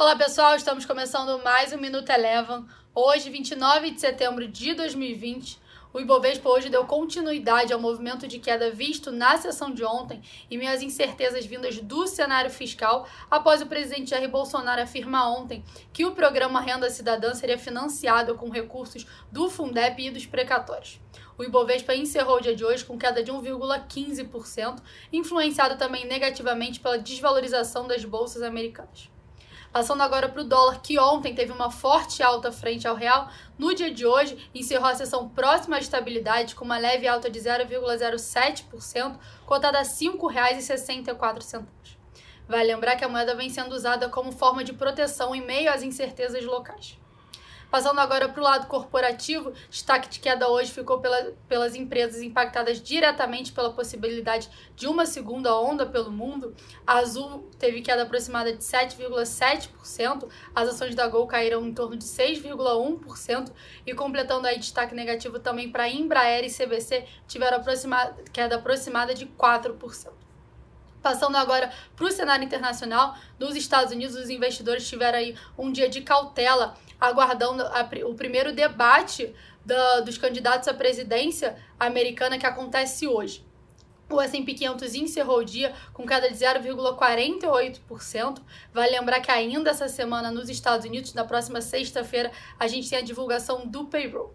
Olá pessoal, estamos começando mais um Minuto Eleven. Hoje, 29 de setembro de 2020, o Ibovespa hoje deu continuidade ao movimento de queda visto na sessão de ontem e minhas incertezas vindas do cenário fiscal após o presidente Jair Bolsonaro afirmar ontem que o programa Renda Cidadã seria financiado com recursos do Fundeb e dos precatórios. O Ibovespa encerrou o dia de hoje com queda de 1,15%, influenciado também negativamente pela desvalorização das bolsas americanas. Passando agora para o dólar, que ontem teve uma forte alta frente ao real, no dia de hoje encerrou a sessão próxima à estabilidade com uma leve alta de 0,07%, cotada a R$ 5,64. Vale lembrar que a moeda vem sendo usada como forma de proteção em meio às incertezas locais. Passando agora para o lado corporativo, destaque de queda hoje ficou pela, pelas empresas impactadas diretamente pela possibilidade de uma segunda onda pelo mundo. A Azul teve queda aproximada de 7,7%, as ações da Gol caíram em torno de 6,1% e completando aí destaque negativo também para Embraer e CBC tiveram aproximada, queda aproximada de 4%. Passando agora para o cenário internacional, nos Estados Unidos, os investidores tiveram aí um dia de cautela, aguardando a, o primeiro debate da, dos candidatos à presidência americana que acontece hoje. O S&P 500 encerrou o dia com queda de 0,48%. Vale lembrar que ainda essa semana nos Estados Unidos, na próxima sexta-feira, a gente tem a divulgação do payroll.